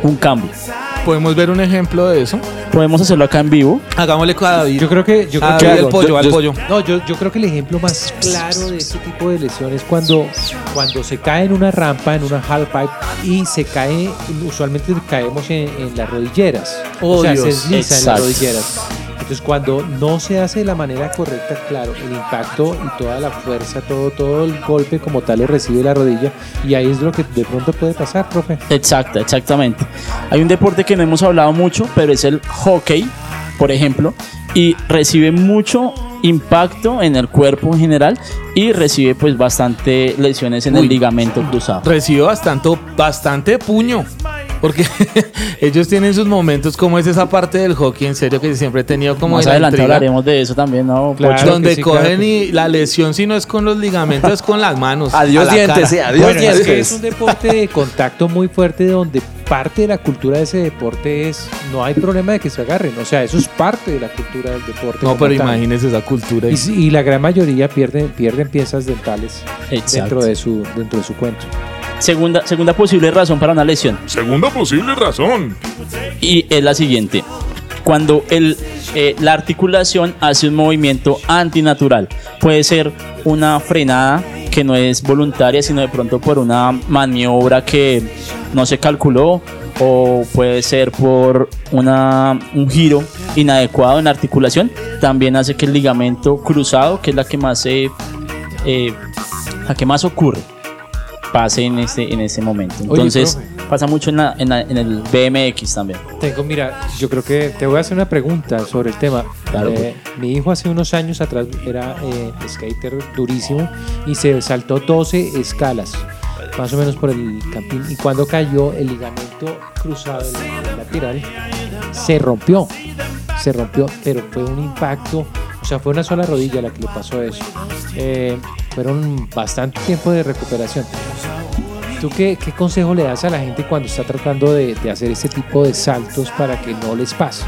un cambio. ¿Podemos ver un ejemplo de eso? Podemos hacerlo acá en vivo. Hagámosle con David. Yo creo que, yo creo Ah, que el pollo, Yo- al yo- pollo. No, yo, yo creo que el ejemplo más claro de este tipo de lesiones es cuando, cuando se cae en una rampa, en una halfpipe, y se cae, usualmente caemos en, en las rodilleras. Oh, o sea, Dios. se desliza en las Exacto. rodilleras. Entonces, cuando no se hace de la manera correcta, claro, el impacto y toda la fuerza, todo, todo el golpe como tal lo recibe la rodilla, y ahí es lo que de pronto puede pasar, profe. Exacto, exactamente. Hay un deporte que no hemos hablado mucho, pero es el hockey, por ejemplo, y recibe mucho impacto en el cuerpo en general y recibe pues bastante lesiones en Uy. el ligamento cruzado. Recibió bastante, bastante puño. Porque <laughs> ellos tienen sus momentos, como es esa parte del hockey, en serio, que siempre he tenido como Más la adelante intriga, hablaremos de eso también, ¿no? Claro. Pocho? donde claro cogen que y la lesión, si no es con los ligamentos, es con las manos. Adiós a la dientes, sí, adiós Bueno, es dientes. que es un deporte de contacto muy fuerte donde parte de la cultura de ese deporte es no hay problema de que se agarren, o sea, eso es parte de la cultura del deporte. No, pero tal. imagínese esa cultura. Y, y la gran mayoría pierden, pierden piezas dentales Exacto. dentro de su dentro de su cuento. Segunda, segunda posible razón para una lesión. Segunda posible razón. Y es la siguiente. Cuando el, eh, la articulación hace un movimiento antinatural. Puede ser una frenada que no es voluntaria, sino de pronto por una maniobra que no se calculó. O puede ser por una, un giro inadecuado en la articulación. También hace que el ligamento cruzado, que es la que más eh, la que más ocurre, pase en ese, en ese momento. Oye, Entonces, profe. pasa mucho en, la- en la- en el BMX también. Tengo, mira, yo creo que te voy a hacer una pregunta sobre el tema. Claro. Eh, mi hijo hace unos años atrás era eh, skater durísimo y se saltó 12 escalas, más o menos por el campín. Y cuando cayó, el ligamento cruzado del lateral se rompió. Se rompió, pero fue un impacto. O sea, fue una sola rodilla la que le pasó eso. Eh, fueron bastante tiempo de recuperación. ¿Tú qué, consejo le das a la gente cuando está tratando de, de hacer este tipo de saltos para que no les pase?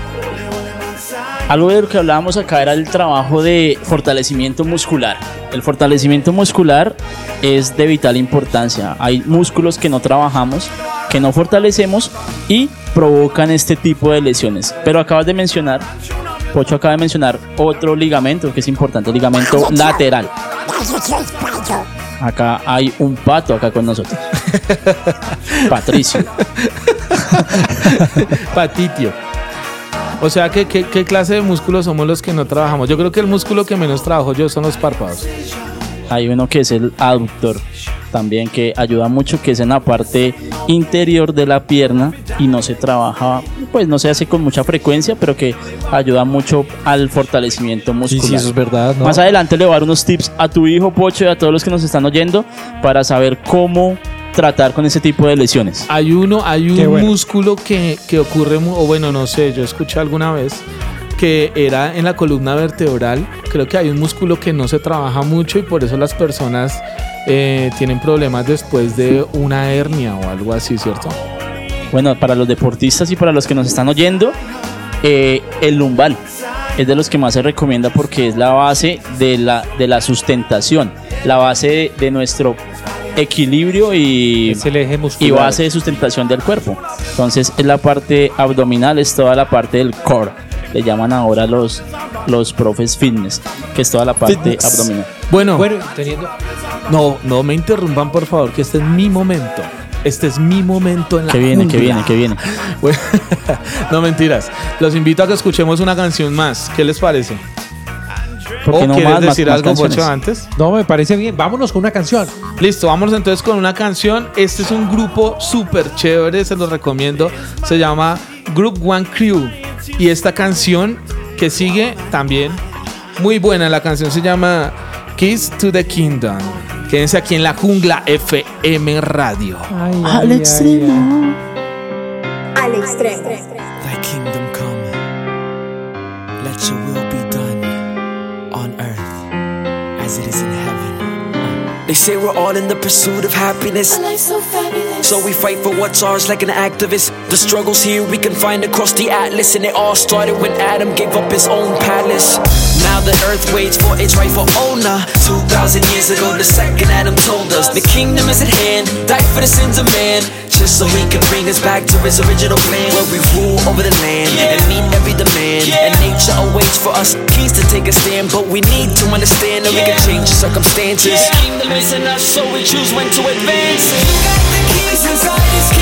Algo de lo que hablábamos acá era el trabajo de fortalecimiento muscular. El fortalecimiento muscular es de vital importancia. Hay músculos que no trabajamos, que no fortalecemos y provocan este tipo de lesiones. Pero acabas de mencionar, Pocho acaba de mencionar otro ligamento que es importante, el ligamento lateral. Acá hay un pato acá con nosotros. <laughs> Patricio. <laughs> Patitio. O sea, ¿qué, qué, qué clase de músculos somos los que no trabajamos? Yo creo que el músculo que menos trabajo yo son los párpados. Hay uno que es el aductor también que ayuda mucho, que es en la parte interior de la pierna y no se trabaja, pues no se hace con mucha frecuencia, pero que ayuda mucho al fortalecimiento Sí, muscular. sí, eso es verdad, ¿no? Más adelante le voy a dar unos tips a tu hijo Pocho y a todos los que nos están oyendo para saber cómo tratar con ese tipo de lesiones. Hay uno, hay un bueno. músculo que, que ocurre, o bueno, no sé, yo escuché alguna vez que era en la columna vertebral. Creo que hay un músculo que no se trabaja mucho y por eso las personas eh, tienen problemas después de una hernia o algo así, ¿cierto? Bueno, para los deportistas y para los que nos están oyendo, eh, el lumbar es de los que más se recomienda porque es la base de la, de la sustentación, la base de, de nuestro equilibrio y, Es el eje y base de sustentación del cuerpo. Entonces es la parte abdominal, es toda la parte del core. Le llaman ahora los, los profes fitness, que es toda la parte Fitness. abdominal. Bueno, Bueno, teniendo, no, no me interrumpan, por favor, que este es mi momento. Este es mi momento en la Que viene, que viene, que viene. <laughs> Bueno, <laughs> no mentiras. Los invito a que escuchemos una canción más. ¿Qué les parece? ¿Por ¿O qué no quieres más- más- decir más algo, canciones? Pocho, antes? no me parece bien. Vámonos con una canción. Listo, vamos entonces con una canción. Este es un grupo súper chévere, se los recomiendo. Se llama Group One Crew. Y esta canción que sigue también muy buena. La canción se llama Kiss to the Kingdom. Quédense aquí en la jungla FM Radio. Ay, Al ay, extremo. Al extremo. They say we're all in the pursuit of happiness. So we fight for what's ours like an activist. The struggles here we can find across the atlas. And it all started when Adam gave up his own palace. Now the earth waits for its rightful owner. 2,000 years ago, the second Adam told us the kingdom is at hand. Die for the sins of man. Just so he can bring us back to his original plan where we rule over the land and meet every demand. And nature awaits for us kings to take a stand. But we need to understand that we can change circumstances. Kingdom is in us, so we choose when to advance. You got the keys inside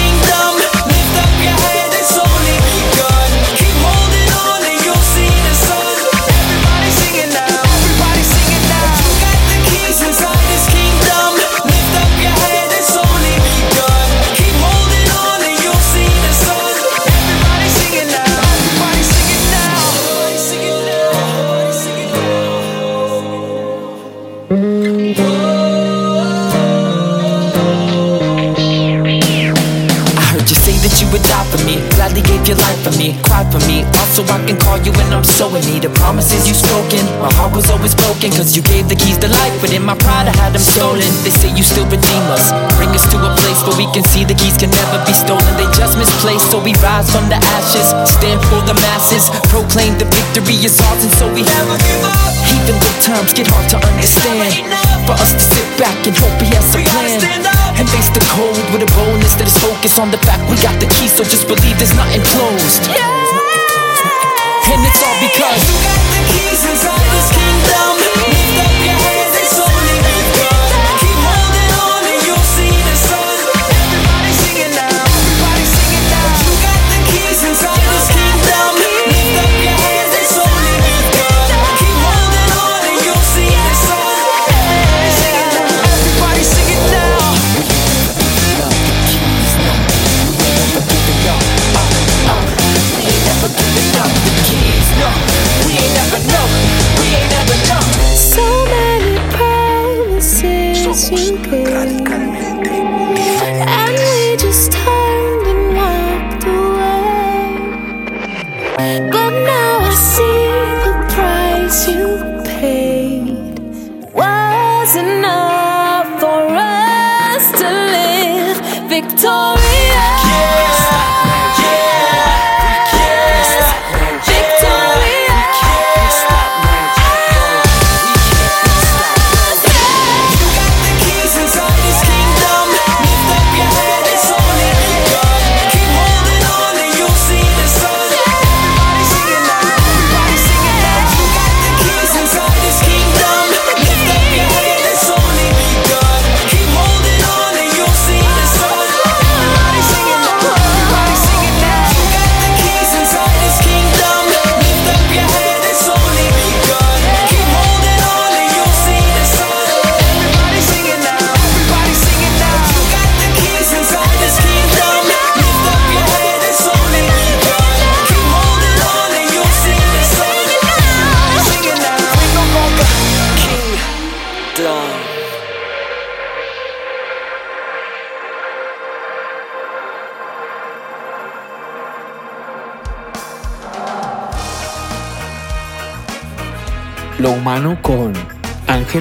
so in need. The promises you spoken, my heart was always broken. Cause you gave the keys to life, but in my pride I had them stolen. They say you still redeem us, bring us to a place where we can see the keys can never be stolen. They just misplaced, so we rise from the ashes, stand for the masses, proclaim the victory is ours, and so we never give up. Even though times get hard to understand, for us to sit back and hope he has a plan. And face the cold with a boldness that is focused on the fact we got the keys, so just believe there's nothing closed. And it's all because you got the keys inside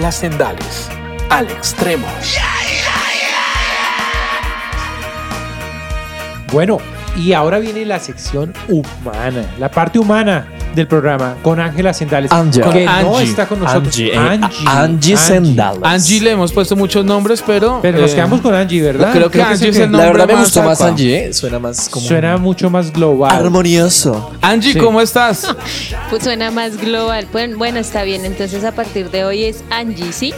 Ángela Sendales. Al extremo. Bueno, y ahora viene la sección humana, la parte humana del programa con Ángela Sendales, Angie. que Con no Angie. está con nosotros. Angie, eh, Angie Sendales. Angie le hemos puesto muchos nombres, pero. Pero nos eh, quedamos con Angie, ¿verdad? Creo que Angie es el La verdad me más gustó más. Angie, ¿eh? Suena más como... Suena mucho más global. Armonioso. Angie, Sí. ¿cómo estás? <laughs> Pues suena más global. Bueno, bueno, está bien. Entonces a partir de hoy es Angie, ¿sí?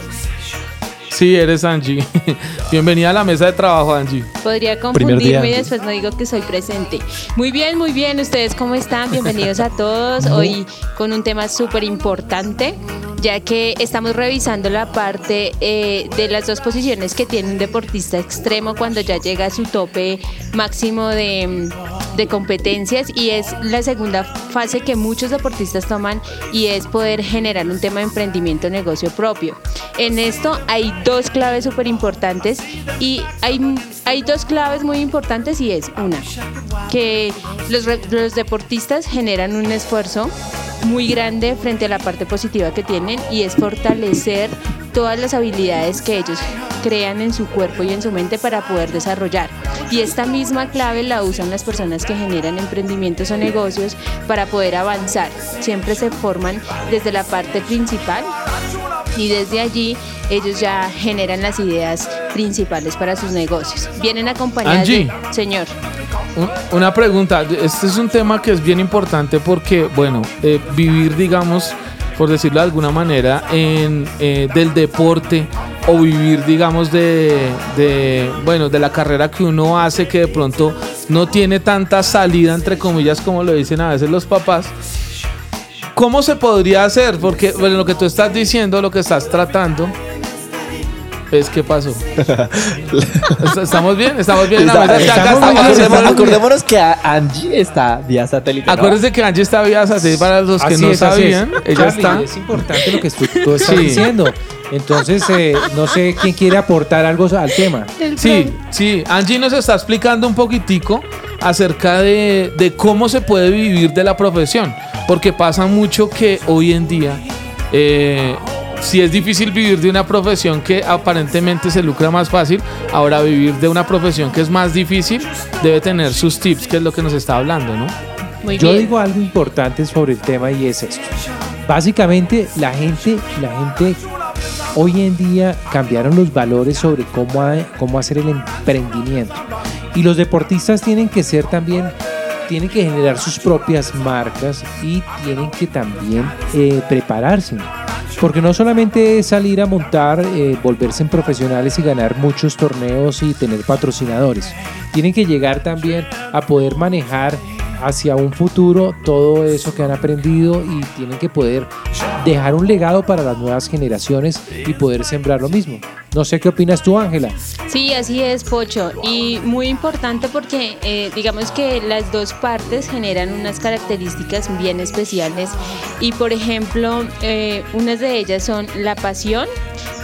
Sí, eres Angie. <laughs> Bienvenida a la mesa de trabajo, Angie. Podría confundirme y después no digo que soy presente. Muy bien, muy bien. ¿Ustedes cómo están? Bienvenidos a todos. <laughs> Hoy con un tema súper importante, ya que estamos revisando la parte eh, de las dos posiciones que tiene un deportista extremo cuando ya llega a su tope máximo de, competencias y es la segunda fase que muchos deportistas toman y es poder generar un tema de emprendimiento negocio propio. En esto hay dos claves súper importantes y hay, hay dos claves muy importantes y es una, que los, los deportistas generan un esfuerzo muy grande frente a la parte positiva que tienen y es fortalecer todas las habilidades que ellos crean en su cuerpo y en su mente para poder desarrollar. Y esta misma clave la usan las personas que generan emprendimientos o negocios para poder avanzar. Siempre se forman desde la parte principal y desde allí ellos ya generan las ideas principales para sus negocios. Vienen acompañados Angie. de... Señor. Un- Una pregunta, este es un tema que es bien importante porque, bueno, eh, vivir, digamos, por decirlo de alguna manera, en, eh, del deporte o vivir, digamos, de, de, bueno, de la carrera que uno hace que de pronto no tiene tanta salida, entre comillas, como lo dicen a veces los papás. ¿Cómo se podría hacer? Porque bueno, lo que tú estás diciendo, lo que estás tratando, es qué pasó. <laughs> ¿Estamos bien? ¿Estamos bien? en la Está- estamos estamos- bien, estamos- acordémonos que Angie está vía satélite. ¿no? Acuérdense que Angie está vía satélite para los que Así no es, así es. sabían. Ella Charlie, está. Es importante lo que tú, tú estás Sí. diciendo. Entonces, eh, no sé quién quiere aportar algo al tema. Sí, sí. Angie nos está explicando un poquitico acerca de, de cómo se puede vivir de la profesión. Porque pasa mucho que hoy en día, eh, si es difícil vivir de una profesión que aparentemente se lucra más fácil, ahora vivir de una profesión que es más difícil debe tener sus tips, que es lo que nos está hablando, ¿no? Muy Yo bien. digo algo importante sobre el tema y es esto. Básicamente la gente, la gente hoy en día cambiaron los valores sobre cómo, ha- cómo hacer el emprendimiento. Y los deportistas tienen que ser también, tienen que generar sus propias marcas y tienen que también eh, prepararse. Porque no solamente es salir a montar, eh, volverse en profesionales y ganar muchos torneos y tener patrocinadores. Tienen que llegar también a poder manejar hacia un futuro todo eso que han aprendido y tienen que poder dejar un legado para las nuevas generaciones y poder sembrar lo mismo. No sé qué opinas tú, Ángela. Sí, así es, Pocho. Y muy importante porque eh, digamos que las dos partes generan unas características bien especiales. Y por ejemplo, eh, unas de ellas son la pasión,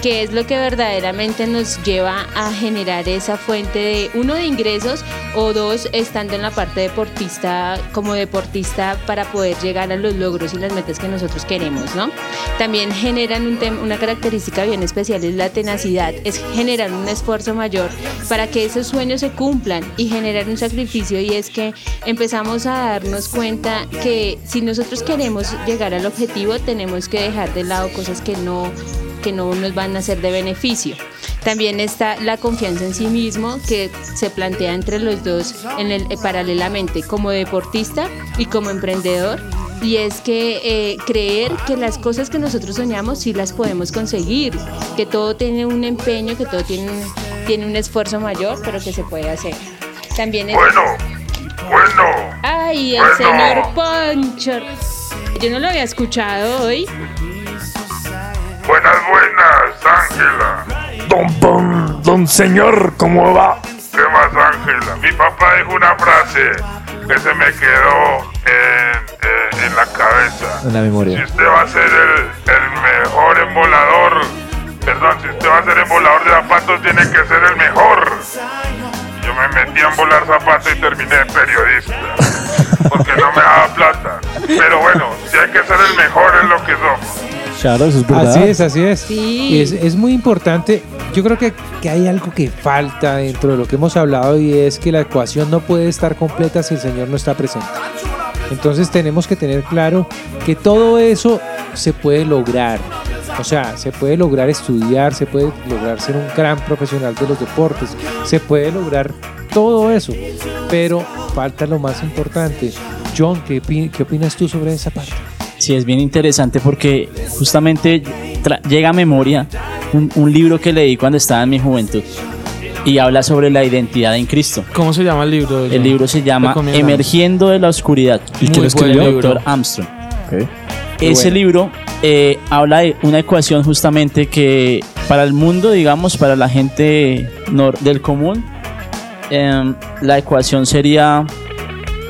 que es lo que verdaderamente nos lleva a generar esa fuente de, uno, de ingresos o dos, estando en la parte deportista, como deportista, para poder llegar a los logros y las metas que nosotros queremos, ¿no? También generan una característica bien especial, es la tenacidad, es generar un esfuerzo mayor para que esos sueños se cumplan y generar un sacrificio y es que empezamos a darnos cuenta que si nosotros queremos llegar al objetivo tenemos que dejar de lado cosas que no que no nos van a ser de beneficio. También está la confianza en sí mismo que se plantea entre los dos en el, eh, paralelamente como deportista y como emprendedor. Y es que eh, creer que las cosas que nosotros soñamos sí las podemos conseguir, que todo tiene un empeño, que todo tiene un, tiene un esfuerzo mayor, pero que se puede hacer. También es... Bueno, bueno. ¡Ay, el Bueno. señor Poncho! Yo no lo había escuchado hoy. Buenas, buenas, Ángela. Don, don, don señor, ¿cómo va? ¿Qué más, Ángela? Mi papá dijo una frase que se me quedó en, eh, en la cabeza. En la Si memoria. usted va a ser el, el mejor embolador, perdón, si usted va a ser embolador de zapatos, tiene que ser el mejor. Yo me metí a embolar zapatos y terminé de periodista. Porque no me daba plata. Pero bueno, si hay que ser el mejor en lo que somos. Claro, eso es verdad. Así es, así es. Sí. Es, es muy importante. Yo creo que, que hay algo que falta dentro de lo que hemos hablado y es que la ecuación no puede estar completa si el Señor no está presente. Entonces tenemos que tener claro que todo eso se puede lograr. O sea, se puede lograr estudiar, se puede lograr ser un gran profesional de los deportes, se puede lograr todo eso, pero falta lo más importante. John, ¿qué, opi- qué opinas tú sobre esa parte? Sí, es bien interesante porque justamente llega a memoria un, un libro que leí cuando estaba en mi juventud y habla sobre la identidad en Cristo. ¿Cómo se llama el libro? El libro se llama. Emergiendo de la Oscuridad. ¿Y quién lo escribió? El doctor. Armstrong. Ese bueno. libro eh, habla de una ecuación justamente que para el mundo, digamos, para la gente nor- del común, em, la ecuación sería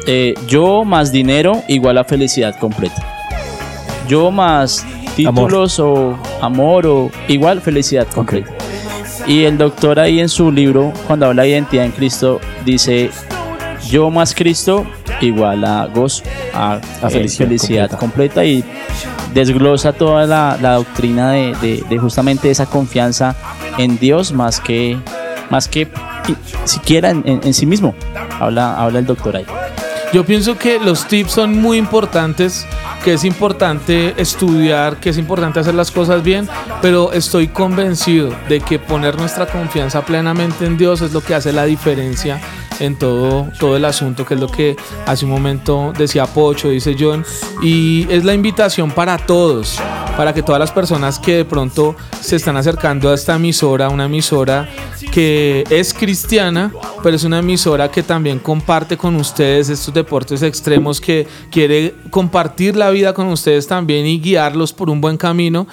eh, yo más dinero igual a felicidad completa. Yo más títulos o amor o igual felicidad completa. Y el doctor ahí en su libro, cuando habla de identidad en Cristo, dice yo más Cristo igual a gozo, a, A eh, felicidad felicidad, completa. completa. y desglosa toda la, la doctrina de, de- de justamente esa confianza en Dios más que más que siquiera en, en- en sí mismo. Habla, habla el doctor ahí. Yo pienso que los tips son muy importantes, que es importante estudiar, que es importante hacer las cosas bien, pero estoy convencido de que poner nuestra confianza plenamente en Dios es lo que hace la diferencia en todo, todo el asunto, que es lo que hace un momento decía Pocho, dice John, y es la invitación para todos, para que todas las personas que de pronto se están acercando a esta emisora, una emisora que es cristiana, pero es una emisora que también comparte con ustedes estos deportes extremos, que quiere compartir la vida con ustedes también y guiarlos por un buen camino.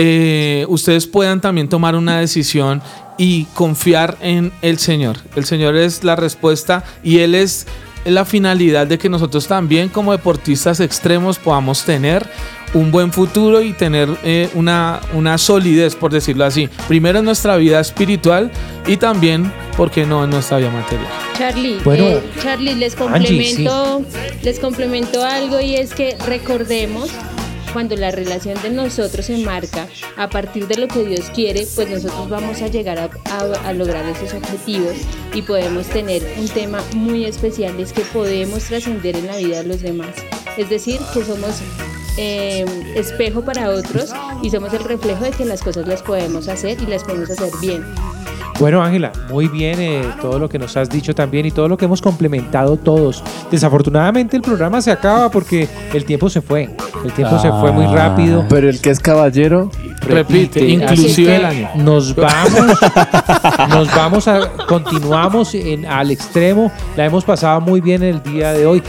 Eh, ustedes puedan también tomar una decisión y confiar en el Señor. El Señor es la respuesta y Él es la finalidad de que nosotros también como deportistas extremos podamos tener un buen futuro y tener eh, una, una solidez, por decirlo así. Primero en nuestra vida espiritual y también, ¿por qué no, en nuestra vida material? Charlie, Bueno, eh, Charlie, les Angie, sí. complemento, les complemento algo y es que recordemos cuando la relación de nosotros se marca a partir de lo que Dios quiere, pues nosotros vamos a llegar a, lograr esos objetivos y podemos tener un tema muy especial, es que podemos trascender en la vida de los demás. Es decir, que somos eh, espejo para otros y somos el reflejo de que las cosas las podemos hacer y las podemos hacer bien. Bueno, Ángela, muy bien eh, todo lo que nos has dicho también y todo lo que hemos complementado todos. Desafortunadamente el programa se acaba porque el tiempo se fue. El tiempo se fue muy rápido. Pero el que es caballero Repite, Así inclusive el año. Nos vamos, nos vamos a, continuamos en, al extremo. La hemos pasado muy bien el día de hoy.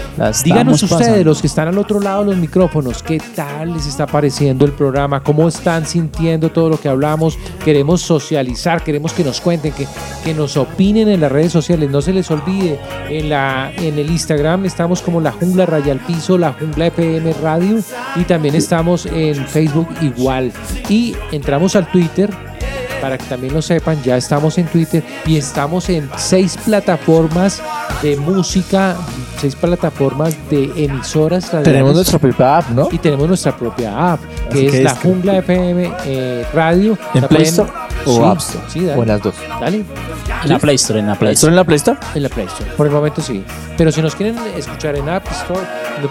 Díganos ustedes, pasando. los que están al otro lado de los micrófonos, ¿qué tal les está pareciendo el programa? ¿Cómo están sintiendo todo lo que hablamos? Queremos socializar, queremos que nos cuenten, que, que nos opinen en las redes sociales. No se les olvide, en, la, en el Instagram estamos como La Jungla Raya al Piso, La Jungla FM Radio y también estamos en Facebook igual. Y entramos al Twitter para que también lo sepan, ya estamos en Twitter y estamos en seis plataformas de música, seis plataformas de emisoras tenemos nuestra propia app, ¿no? Y tenemos nuestra propia app, que Así es que la es- Jungla FM eh, Radio. ¿En La Play Store o Sí, App Store? Sí, dale. O en las dos. Dale. En la Play Store, en la Play ¿Solo Store. en la Play Store? En la Play Store. Por el momento sí. Pero si nos quieren escuchar en App Store,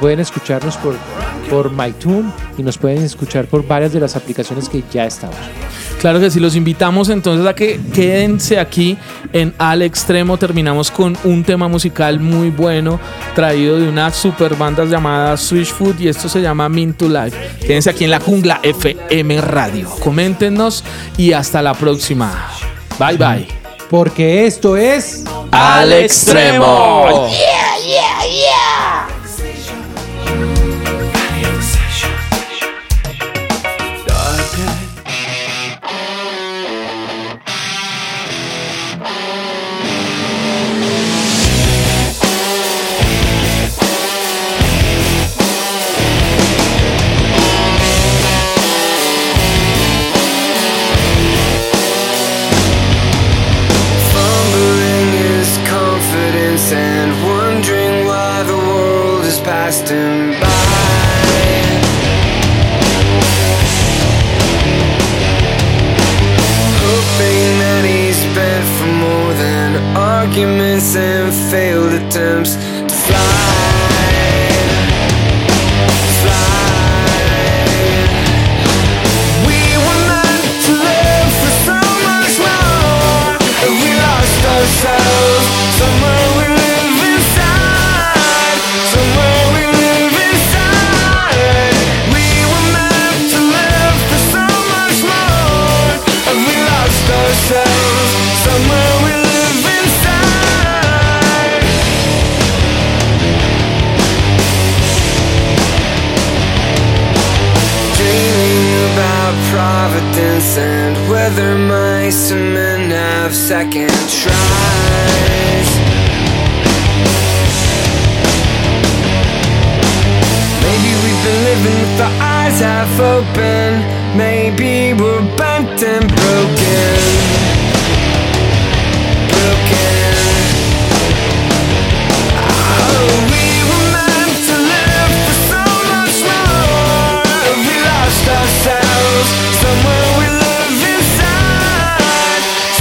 pueden escucharnos por, por MyTune y nos pueden escuchar por varias de las aplicaciones que ya estamos. Claro que sí, los invitamos entonces a que quédense aquí en Al Extremo. Terminamos con un tema musical muy bueno traído de una super banda llamada Switchfoot y esto se llama Mean to Life. Quédense aquí en la Jungla FM Radio. Coméntenos y hasta la próxima. Bye bye. Porque esto es Al Extremo. Fumbling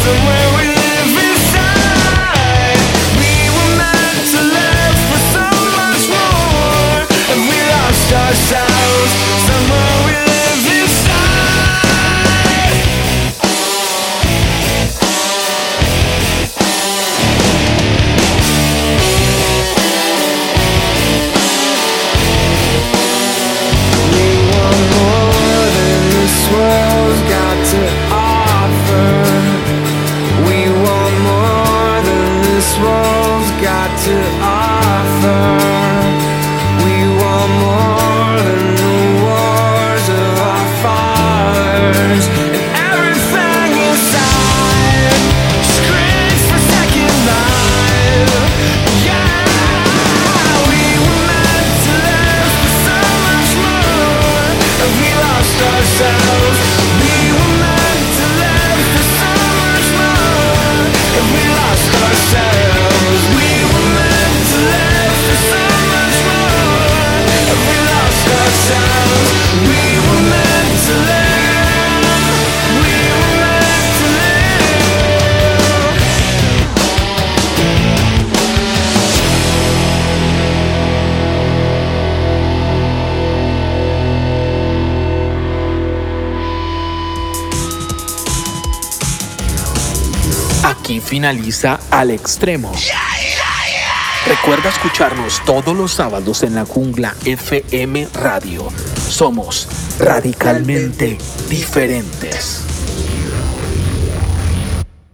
away. Al Extremo. Recuerda escucharnos todos los sábados en la jungla FM Radio. Somos radicalmente diferentes.